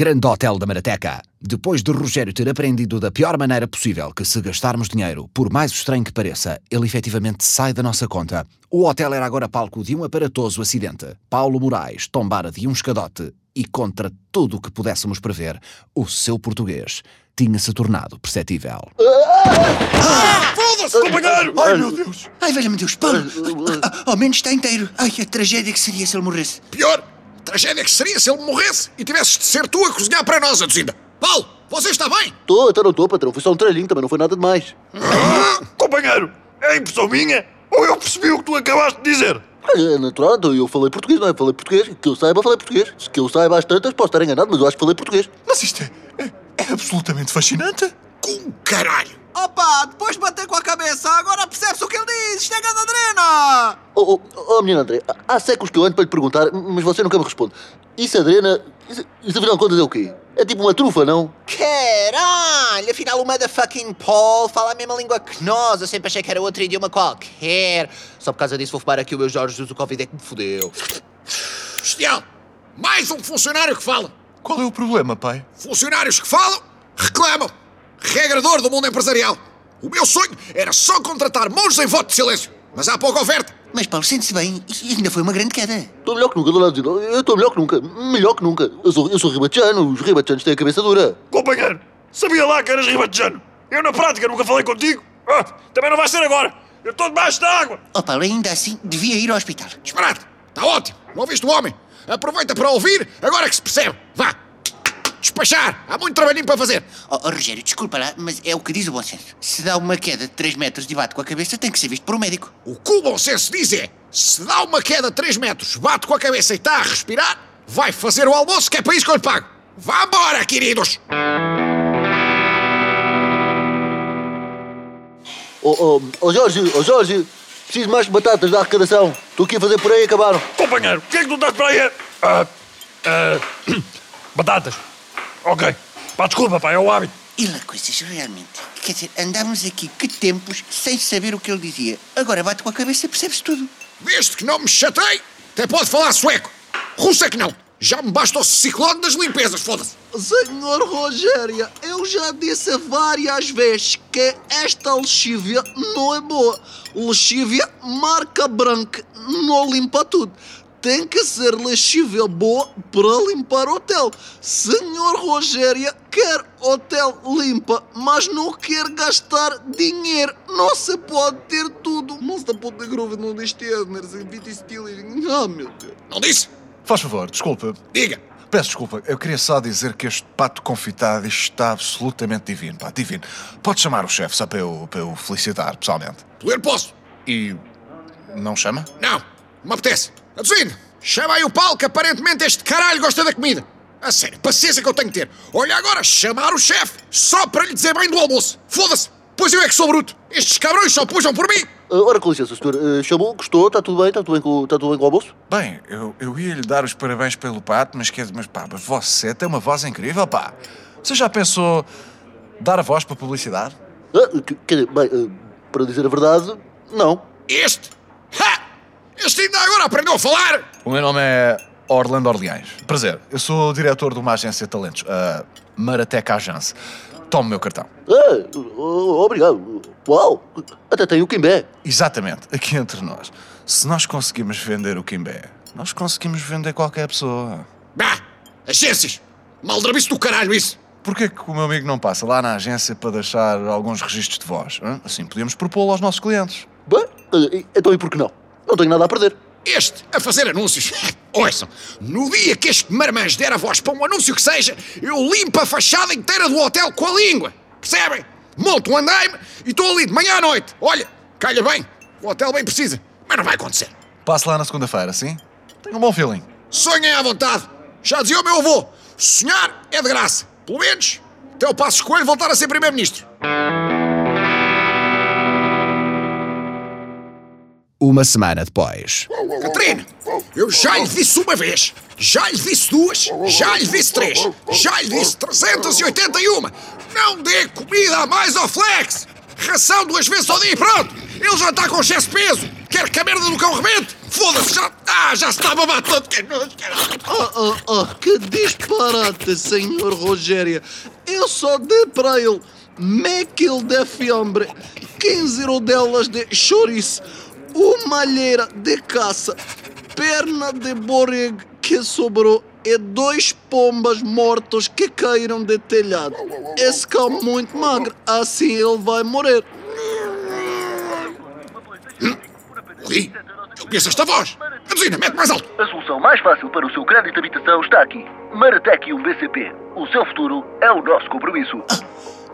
Grande Hotel da Marateca. Depois de Rogério ter aprendido da pior maneira possível que se gastarmos dinheiro, por mais estranho que pareça, ele efetivamente sai da nossa conta. O hotel era agora palco de um aparatoso acidente. Paulo Moraes tombara de um escadote e, contra tudo o que pudéssemos prever, o seu português tinha-se tornado perceptível. Foda-se, companheiro! Ai, meu Deus! Ai, velho-me Deus, Paulo! Ao menos está inteiro. Ai, a tragédia que seria se ele morresse. Pior, tragédia que seria se ele morresse e tivesses de ser tu a cozinhar para nós, Aduzinda. Paulo, você está bem? Tô, até não tô, patrão. Foi só um tralhinho, também não foi nada demais. Companheiro, é impressão minha ou eu percebi o que tu acabaste de dizer? É natural, então eu falei português, não é? Falei português. Que eu saiba, falei português. Se que eu saiba às tantas, posso estar enganado, mas eu acho que falei português. Mas isto é, é, é absolutamente fascinante. Com caralho! Opa, depois de bater com a cabeça, agora percebes o que ele diz! Isto é grande adrena! Oh, oh, oh menino André, há séculos que eu ando para lhe perguntar, mas você nunca me responde. Isso, Adrena, isso, isso afinal de contas é o quê? É tipo uma trufa, não? Caralho, afinal o motherfucking Paul fala a mesma língua que nós. Eu sempre achei que era outro idioma qualquer. Só por causa disso vou fumar aqui o meu Jorge Jesus, o Covid é que me fodeu. Bestial! Mais um funcionário que fala. Qual é o problema, pai? Funcionários que falam, reclamam. Regrador do mundo empresarial. O meu sonho era só contratar monges em voto de silêncio. Mas há pouca oferta. Mas Paulo, sente-se bem. E ainda foi uma grande queda. Estou melhor que nunca, dona Adrena. Eu estou melhor que nunca. Melhor que nunca. Eu sou, eu sou ribatejano. Os ribatejanos têm a cabeça dura. Companheiro, sabia lá que eras ribatejano. Eu na prática nunca falei contigo. Ah, também não vai ser agora. Eu estou debaixo da água. Oh, Paulo, ainda assim, devia ir ao hospital. Disparate. Está ótimo. Não ouviste o homem? Aproveita para ouvir, agora que se percebe. Vá. Despachar. Há muito trabalhinho para fazer. Oh, oh, Rogério, desculpa lá, mas é o que diz o bom senso. Se dá uma queda de 3 metros e bate com a cabeça, tem que ser visto por um médico. O que o bom senso diz é: se dá uma queda de 3 metros, bate com a cabeça e está a respirar, vai fazer o almoço que é para isso que eu lhe pago. Vá embora, queridos! Oh, oh, oh Jorge, oh Jorge, preciso mais batatas da arrecadação. Estou aqui a fazer por aí e acabaram. Companheiro, o que é que tu estás para aí? Ah, ah, batatas. Ok. Pá, desculpa, pá, é o hábito. E lá coisas, realmente. Quer dizer, andávamos aqui que tempos sem saber o que ele dizia. Agora bate com a cabeça e percebe-se tudo. Desde que não me chatei, até pode falar sueco. Russo é que não. Já me basta o ciclone das limpezas, foda-se. Senhor Rogério, eu já disse várias vezes que esta lexívia não é boa. Lexívia marca branca não limpa tudo. Tem que ser lexívia boa para limpar o hotel. Senhor Rogério quer hotel limpa, mas não quer gastar dinheiro. Não se pode ter tudo. Não se pode ter groove, não diz Tiesner, sem stealing. Ah, meu Deus. Não disse? Faz favor, desculpa. Diga. Peço desculpa, eu queria só dizer que este pato confitado está absolutamente divino, pá, divino. Pode chamar o chefe só para eu, para eu felicitar pessoalmente. Poder posso. E. não chama? Não, não me apetece. Aduzindo, chama aí o Paulo que aparentemente este caralho gosta da comida. A sério, paciência que eu tenho que ter. Olha agora, chamar o chefe só para lhe dizer bem do almoço. Foda-se. Pois eu é que sou bruto. Estes cabrões só pujam por mim. Ah, ora, com licença, senhor. Ah, chamou, gostou, está tudo bem? Está tudo bem com, está tudo bem com o almoço? Bem, eu, eu ia lhe dar os parabéns pelo pato, mas quer mas pá, mas você tem uma voz incrível, pá. Você já pensou dar a voz para publicidade? Ah, que- quer dizer, bem, ah, para dizer a verdade, não. Este? Ha! Este ainda agora aprendeu a falar. O meu nome é Orlando Orleães. Prazer, eu sou o diretor de uma agência de talentos, a Marateca Agence. Tome o meu cartão. Ah, obrigado. Uau, até tem o Quimbé. Exatamente, aqui entre nós. Se nós conseguimos vender o Kimbé, nós conseguimos vender qualquer pessoa. Bah! Agências! Maldrabice do caralho isso! Porquê que o meu amigo não passa lá na agência para deixar alguns registros de voz? hã? Assim podíamos propô-lo aos nossos clientes. Bem, ah, então e por que não? Não tenho nada a perder. Este a fazer anúncios. Ouçam, no dia que este marmanjo der a voz para um anúncio que seja, eu limpo a fachada inteira do hotel com a língua. Percebem? Monto um andaime e estou ali de manhã à noite. Olha, calha bem, o hotel bem precisa, mas não vai acontecer. Passe lá na segunda-feira, sim? Tenho um bom feeling. Sonhem à vontade. Já dizia o meu avô, sonhar é de graça. Pelo menos até o Passo Coelho voltar a ser Primeiro-Ministro. Uma semana depois. Catarina, eu já lhe disse uma vez, já lhe disse duas, já lhe disse três, já lhe disse 381. Não dê comida a mais ao Flex. Ração duas vezes ao dia e pronto. Ele já está com excesso de peso. Quer que a merda do cão rebente? Foda-se, já, ah, já se está a babar todo. Caralho. Ah, ah, ah, que disparate, senhor Rogério. Eu só dei para ele meio quilo de fiambre, 15 rodelas de chouriço, uma alheira de caça, perna de borrego que sobrou e dois pombas mortos que caíram de telhado. Esse cão muito magro, assim ele vai morrer. Ali, eu conheço esta voz. Aduzina, mete mais alto. A solução mais fácil para o seu crédito de habitação está aqui. Maratec 1 BCP. O seu futuro é o nosso compromisso.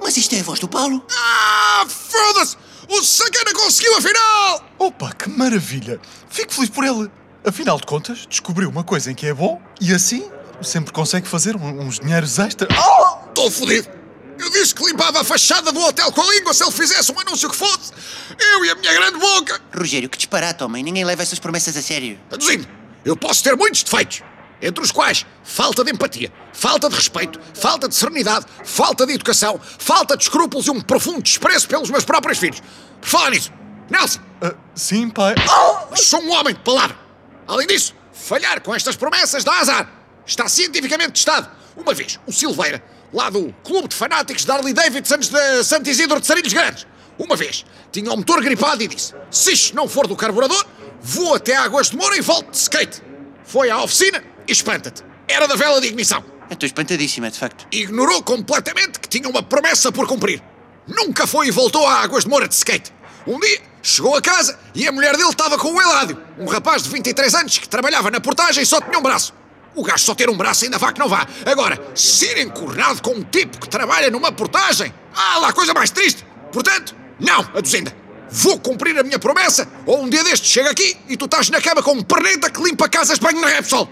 Mas isto é a voz do Paulo? Ah, foda-se! O sacana conseguiu afinal! Opa, que maravilha! Fico feliz por ele. Afinal de contas, descobriu uma coisa em que é bom e assim sempre consegue fazer um- uns dinheiros extra. Oh! Estou fodido! Eu disse que limpava a fachada do hotel com a língua se ele fizesse um anúncio que fosse! Eu e a minha grande boca! Rogério, que disparate, homem. Ninguém leva essas promessas a sério. Aduzindo, eu posso ter muitos defeitos, entre os quais falta de empatia, falta de respeito, falta de serenidade, falta de educação, falta de escrúpulos e um profundo desprezo pelos meus próprios filhos. Por falar nisso, Nelson, Ah, sim, pai. sou um homem de palavra. Além disso, falhar com estas promessas dá azar. Está cientificamente testado. Uma vez, o Silveira, lá do Clube de Fanáticos de Harley Davidson de Santo Isidro de Sarilhos Grandes, uma vez tinha o motor gripado e disse: Se isto não for do carburador, vou até Águas de Moura e volto de skate. Foi à oficina espanta-te. Era da vela de ignição. Eu Estou espantadíssima, de facto. Ignorou completamente que tinha uma promessa por cumprir. Nunca foi e voltou a Águas de Moura de skate. Um dia, chegou a casa e a mulher dele estava com o Eládio, um rapaz de 23 anos que trabalhava na portagem e só tinha um braço. O gajo só ter um braço ainda vá que não vá. Agora, ser encornado com um tipo que trabalha numa portagem? Ah, lá, coisa mais triste. Portanto, não, a duzenda. Vou cumprir a minha promessa, ou um dia destes chega aqui e tu estás na cama com um perneta que limpa casas de banho na Repsol.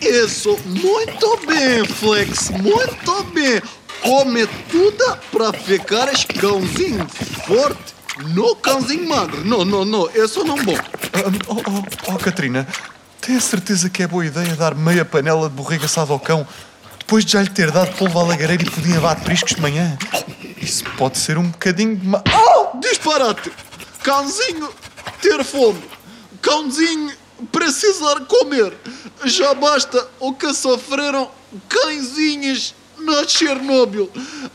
Isso, muito bem, Flex, muito bem. Come tudo para ficar cãozinho forte, não cãozinho magro. Não, não, não, isso não bom. Ah, oh, oh, oh, Catarina, tem a certeza que é boa ideia dar meia panela de borrego assado ao cão depois de já lhe ter dado polvo à lagareira e pudim abate priscos de manhã? Isso pode ser um bocadinho de ma... Oh, disparate! Cãozinho ter fome, cãozinho precisar comer. Já basta o que sofreram cãezinhos na Chernobyl,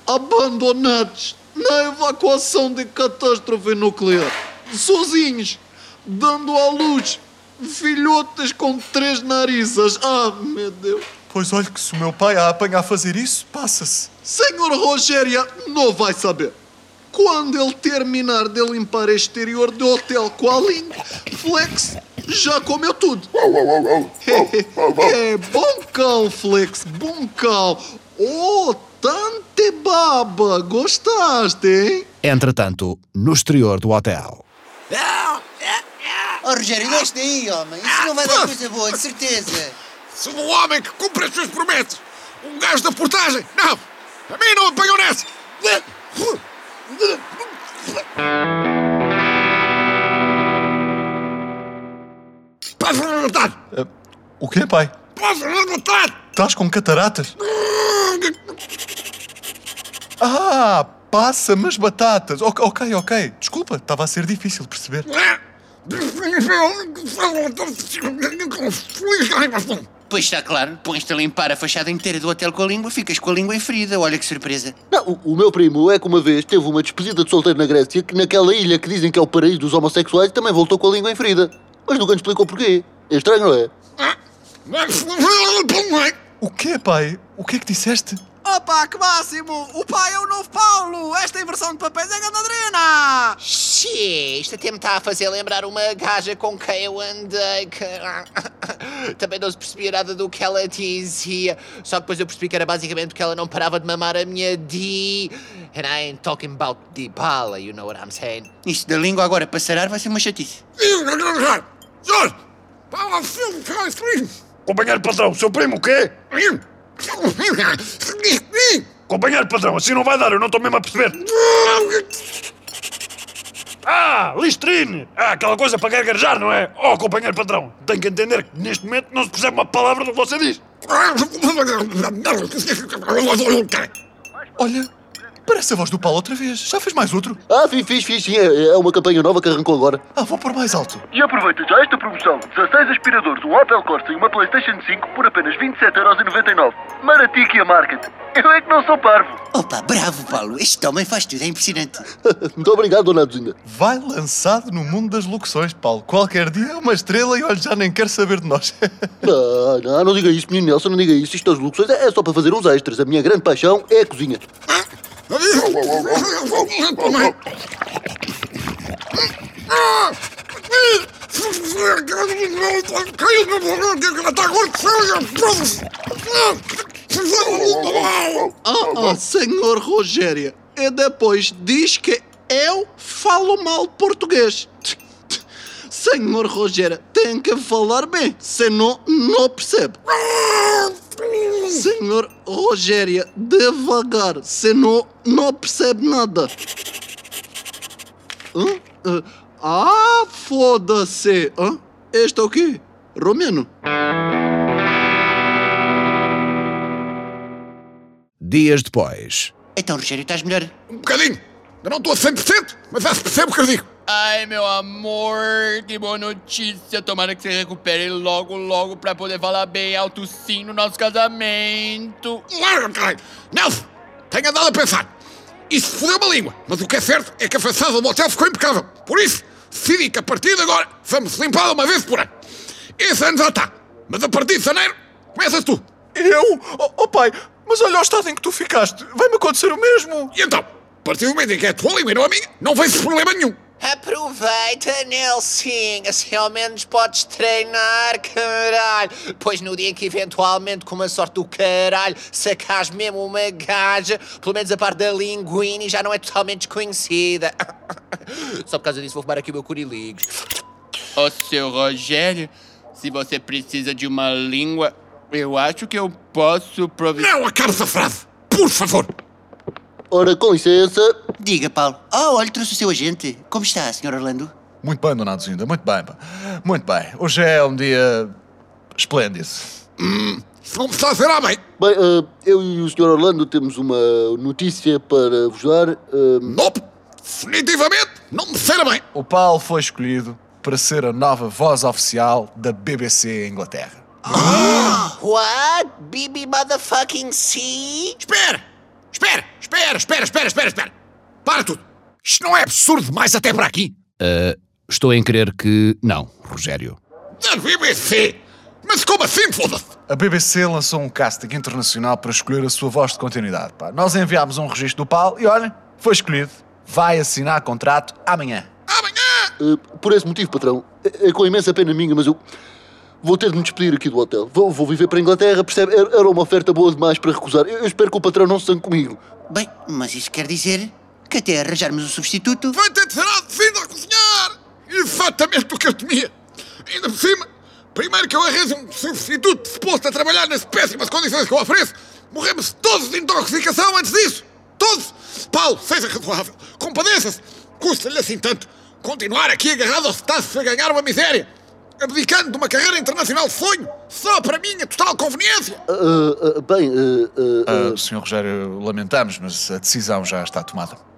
abandonados na evacuação de catástrofe nuclear, sozinhos, dando à luz filhotes com três narizes. Ah, meu Deus! Pois olha que se o meu pai a apanha a fazer isso, passa-se. Senhor Rogério não vai saber. Quando ele terminar de limpar o exterior do hotel com a língua, Flex já comeu tudo. é bom cão, Flex, bom cão. Oh, tante baba, gostaste, hein? Entretanto, no exterior do hotel. Oh, Rogério, deixa daí, homem. Isso não vai dar coisa boa, de certeza. Sou um homem que cumpre as suas promessas. Um gajo da portagem. Não! A mim não apanhou nessa! Passa a vontade! Ah, o quê, pai? Passa a vontade! Estás com cataratas? Ah, passa-me as batatas. Ok, ok, ok. Desculpa, estava a ser difícil perceber. Pois está claro, pões-te a limpar a fachada inteira do hotel com a língua, ficas com a língua ferida. Olha que surpresa. Não, o, o meu primo é que uma vez teve uma despedida de solteiro na Grécia que naquela ilha que dizem que é o paraíso dos homossexuais também voltou com a língua ferida. Mas nunca nos explicou porquê. É estranho, não é? O quê, pai? O que é que disseste? Opa, que máximo! O pai é o novo Paulo! Esta inversão de papéis é ganadrina! Xê, isto até me está a fazer lembrar uma gaja com quem eu andei que... Também não se percebia nada do que ela dizia. Só que depois eu percebi que era basicamente porque ela não parava de mamar a minha D. And I ain't talking about Dibala, you know what I'm saying? Isto da língua agora para sarar vai ser uma chatice. Jorge! O filme, cara! Companheiro patrão, seu primo o quê? Companheiro patrão, assim não vai dar, eu não estou mesmo a perceber. Ah, Listrine! Ah, aquela coisa para gargarejar, não é? Oh, companheiro patrão, tem que entender que neste momento não se percebe uma palavra do que você diz. Olha, Parece a voz do Paulo outra vez. Já fez mais outro? Ah, fiz, fiz, fiz, sim. É é uma campanha nova que arrancou agora. Ah, vou pôr mais alto. E aproveita já esta promoção: 16 aspiradores, um Opel Corsa e uma PlayStation 5 por apenas 27,99€. Maratiquia Market. Eu é que não sou parvo. Opa, bravo, Paulo. Este homem faz tudo, é impressionante. Muito obrigado, dona. Vai lançado no mundo das locuções, Paulo. Qualquer dia é uma estrela e olha, já nem quer saber de nós. Não, não, não diga isso, menino Nelson, não diga isso. Isto das locuções é só para fazer uns extras. A minha grande paixão é a cozinha. Ah, ah, senhor Rogério. E depois diz que eu falo mal português. Senhor Rogério, tem que falar bem, senão não percebe. Senhor Rogério, devagar, senão não percebe nada. Hã? Ah, foda-se. Hã? Este é o quê? Romeno? Dias depois. Então, Rogério, estás melhor? Um bocadinho. Eu não estou a 100%, mas já se percebe o que eu digo. Ai, meu amor, que boa notícia. Tomara que você recupere logo, logo pra poder falar bem alto sim no nosso casamento. Nelson, tenho andado a pensar. Isso fodeu uma língua, mas o que é certo é que a fachada do hotel ficou impecável. Por isso, decidi que a partir de agora vamos limpá-la uma vez por ano. Esse ano já está, mas a partir de janeiro começas tu. Eu? Oh, oh, pai, mas olha o estado em que tu ficaste. Vai-me acontecer o mesmo. E então, a partir do momento em que é a tua língua e não a minha, não vejo problema nenhum. Aproveita, Nelson, assim ao menos podes treinar, caralho. Pois no dia em que eventualmente, com uma sorte do caralho, sacas mesmo uma gaja, pelo menos a parte da linguine já não é totalmente desconhecida. Só por causa disso vou fumar aqui o meu curiligos. Ô, seu Rogério, se você precisa de uma língua, eu acho que eu posso providenciar. Não acabe essa frase, por favor. Ora, com licença. Diga, Paulo. Oh, olha, trouxe o seu agente. Como está, Sr. Orlando? Muito bem, dona Aduzinda, muito bem. pá. Muito bem. Hoje é um dia esplêndido. Se não me está a ver, bem. Bem, eh, eu e o Sr. Orlando temos uma notícia para vos dar. eh, Nope, definitivamente não me será bem. O Paulo foi escolhido para ser a nova voz oficial da BBC Inglaterra. What? Bibi motherfucking C? Espera, espera, espera, espera, espera, espera, espera. Para tudo. Isto não é absurdo demais até para aqui? Ah, estou em crer que não, Rogério. Da BBC. Mas como assim, foda-se? A BBC lançou um casting internacional para escolher a sua voz de continuidade. pá. Nós enviámos um registro do Paulo e olha, foi escolhido. Vai assinar contrato amanhã. eh, por esse motivo, patrão, é, é com imensa pena minha, mas eu vou ter de me despedir aqui do hotel. Vou, vou viver para a Inglaterra, percebe? Era uma oferta boa demais para recusar. Eu eu espero que o patrão não se zangue comigo. Bem, mas isso quer dizer que até arranjarmos o substituto... Vai ter de ser vindo a cozinhar. Exatamente o que eu temia. Ainda por cima, primeiro que eu arranjo um substituto disposto a trabalhar nas péssimas condições que eu ofereço, morremos todos de intoxicação antes disso. Todos. Paulo, seja razoável. Compadeça-se. Custa-lhe assim tanto. Continuar aqui agarrado ao staff a ganhar uma miséria. Abdicando de uma carreira internacional de sonho. Só para minha total conveniência. Ah, ah, bem, ah, ah, Ah, Sr. Rogério, lamentamos, mas a decisão já está tomada.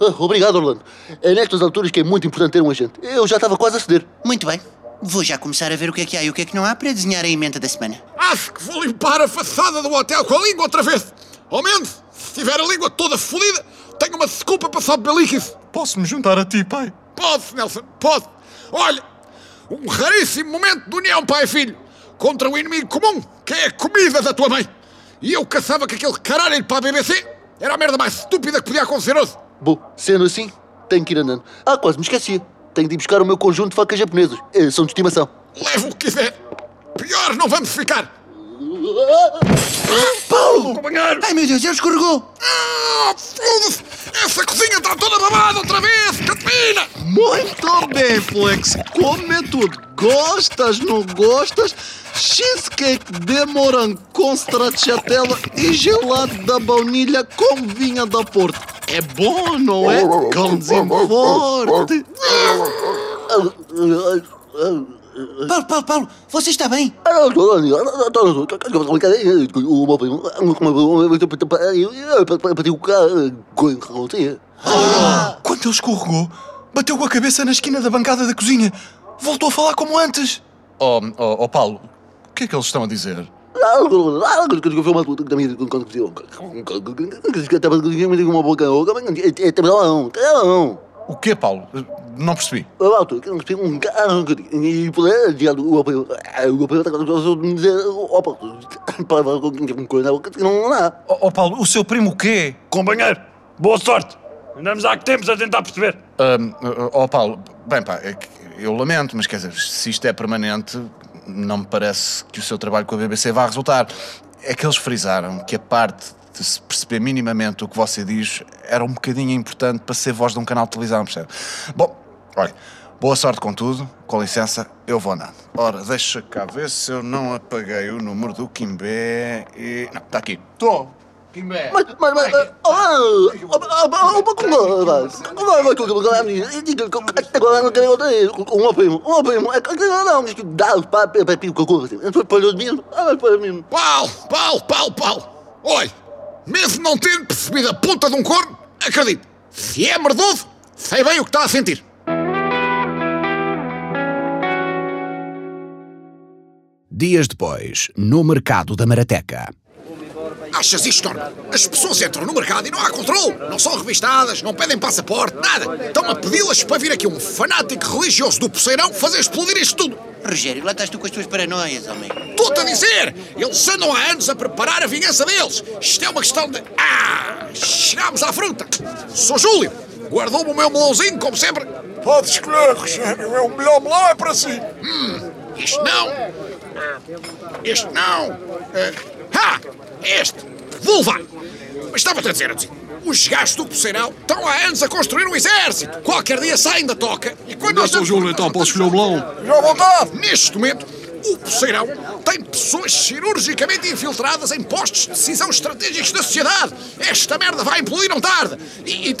Ah, obrigado, Orlando. É nestas alturas que é muito importante ter um agente. Eu já estava quase a ceder. Muito bem. Vou já começar a ver o que é que há e o que é que não há para desenhar a emenda da semana. Acho que vou limpar a façada do hotel com a língua outra vez. Ao menos, se tiver a língua toda fodida, tenho uma desculpa para só beliquice. Posso-me juntar a ti, pai? Pode, Nelson, pode. Olha, um raríssimo momento de união pai e filho contra um inimigo comum, que é a comida da tua mãe. E eu caçava que aquele caralho para a BBC era a merda mais estúpida que podia acontecer hoje. Bom, sendo assim, tenho que ir andando. Ah, quase me esquecia. Tenho de ir buscar o meu conjunto de facas japonesas. Eh, São de estimação. Leva o que quiser. Pior não vamos ficar. Paulo! Companheiro! Ai meu Deus, ele escorregou! Ah, foda-se! Essa cozinha está toda babada outra vez, Catarina! Muito bem, Flex. Come tudo. Gostas, não gostas? Cheesecake de morango com stracciatella e gelado da baunilha com vinha da Porto. É bom, não é? Cãozinho forte. Ah, ah, ah, Paulo, Paulo, Paulo, você está bem? Quando ele escorregou, bateu com a cabeça na esquina da bancada da cozinha. Voltou a falar como antes. Oh, oh, oh Paulo, o que é que eles estão a dizer? O quê, Paulo? Não percebi. Oh, oh, Paulo, o seu primo o quê? Companheiro, boa sorte. Andamos há que tempos a tentar perceber. Oh Paulo, bem pá, é eu lamento, mas quer dizer, se isto é permanente, não me parece que o seu trabalho com a BBC vá resultar. É que eles frisaram que a parte de se perceber minimamente o que você diz era um bocadinho importante para ser voz de um canal de televisão, percebe? Bom, olha, boa sorte com tudo, com licença, eu vou andando. Ora, deixa cá ver se eu não apaguei o número do Kimbé e... Não, está aqui. Estou. Kimbé. Mas, mas, mas, agora não quero outra vez. Um primo, um primo. Não, mas que dá os papéis para pico com você. Foi para os mesmos. Ah, foi mesmo. Paulo, Paulo, Paulo, Paulo. Olha, mesmo não tendo percebido a ponta de um corno, acredito, se é merdoso, sei bem o que está a sentir. Dias depois, no mercado da Marateca. Achas isto, Norma? As pessoas entram no mercado e não há controle. Não são revistadas, não pedem passaporte, nada. Estão a pedi-las para vir aqui um fanático religioso do Poceirão fazer explodir isto tudo. Rogério, lá estás tu com as tuas paranoias, homem. Estou-te a dizer! Eles andam há anos a preparar a vingança deles. Isto é uma questão de... Ah! Chegámos à fruta. Sou Júlio. Guardou-me o meu melãozinho, como sempre. Pode escolher, Rogério. É o melhor melão é para si. Este não. Este não. Ah, este. Vou levar. Mas estava-te a dizer, assim, os gajos do Poceirão estão há anos a construir um exército. Qualquer dia saem da toca e quando nós... Sou Júlio, então posso escolher o melão? Já vontade! Neste momento, o Poceirão tem pessoas cirurgicamente infiltradas em postos de decisão estratégicos da sociedade. Esta merda vai implodir não tarde. E... e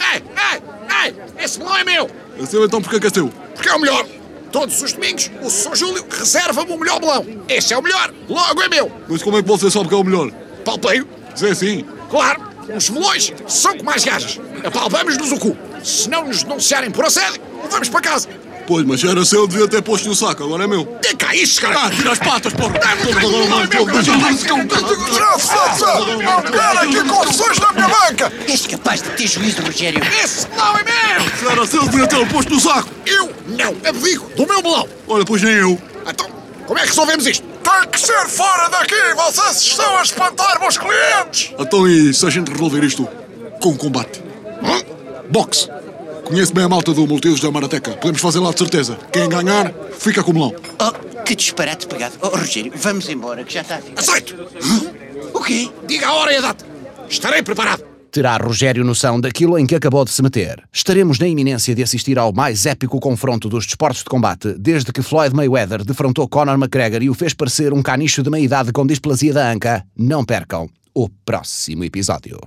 Ei, ei, ei! Esse melão é meu! É seu, então porque é que é seu? Porque é o melhor. Todos os domingos, o Sr. Júlio reserva-me o melhor melão. Esse é o melhor, logo é meu. Mas como é que você sabe que é o melhor? Palpeio. Zé, sim. Claro, os melões são como as gajas. Apalpamos-nos o cu. Se não nos denunciarem por assédio, vamos para casa. Pois, mas era seu, devia ter posto no saco, agora é meu. Dê cá isso, cara. Ah, tira as patas, porra! Não quero aqui confusões na minha banca. És capaz de ter juízo, Rogério. Esse melão é meu. Se era seu, devia ter posto no saco! Eu não abdico do meu melão. Olha, pois nem eu. Então, como é que resolvemos isto? Tem que ser fora daqui! Vocês estão a espantar meus clientes! Então e se a gente resolver isto com combate? Hum? Boxe! Conheço bem a malta do Multiusos da Marateca. Podemos fazer lá de certeza. Quem ganhar, fica com o melão. Oh, que disparate pegado. Oh, Rogério, vamos embora, que já está. Aceito. O quê? Diga a hora e a data. Estarei preparado. Terá Rogério noção daquilo em que acabou de se meter? Estaremos na iminência de assistir ao mais épico confronto dos desportos de combate desde que Floyd Mayweather defrontou Conor McGregor e o fez parecer um canicho de meia-idade com displasia da anca. Não percam o próximo episódio.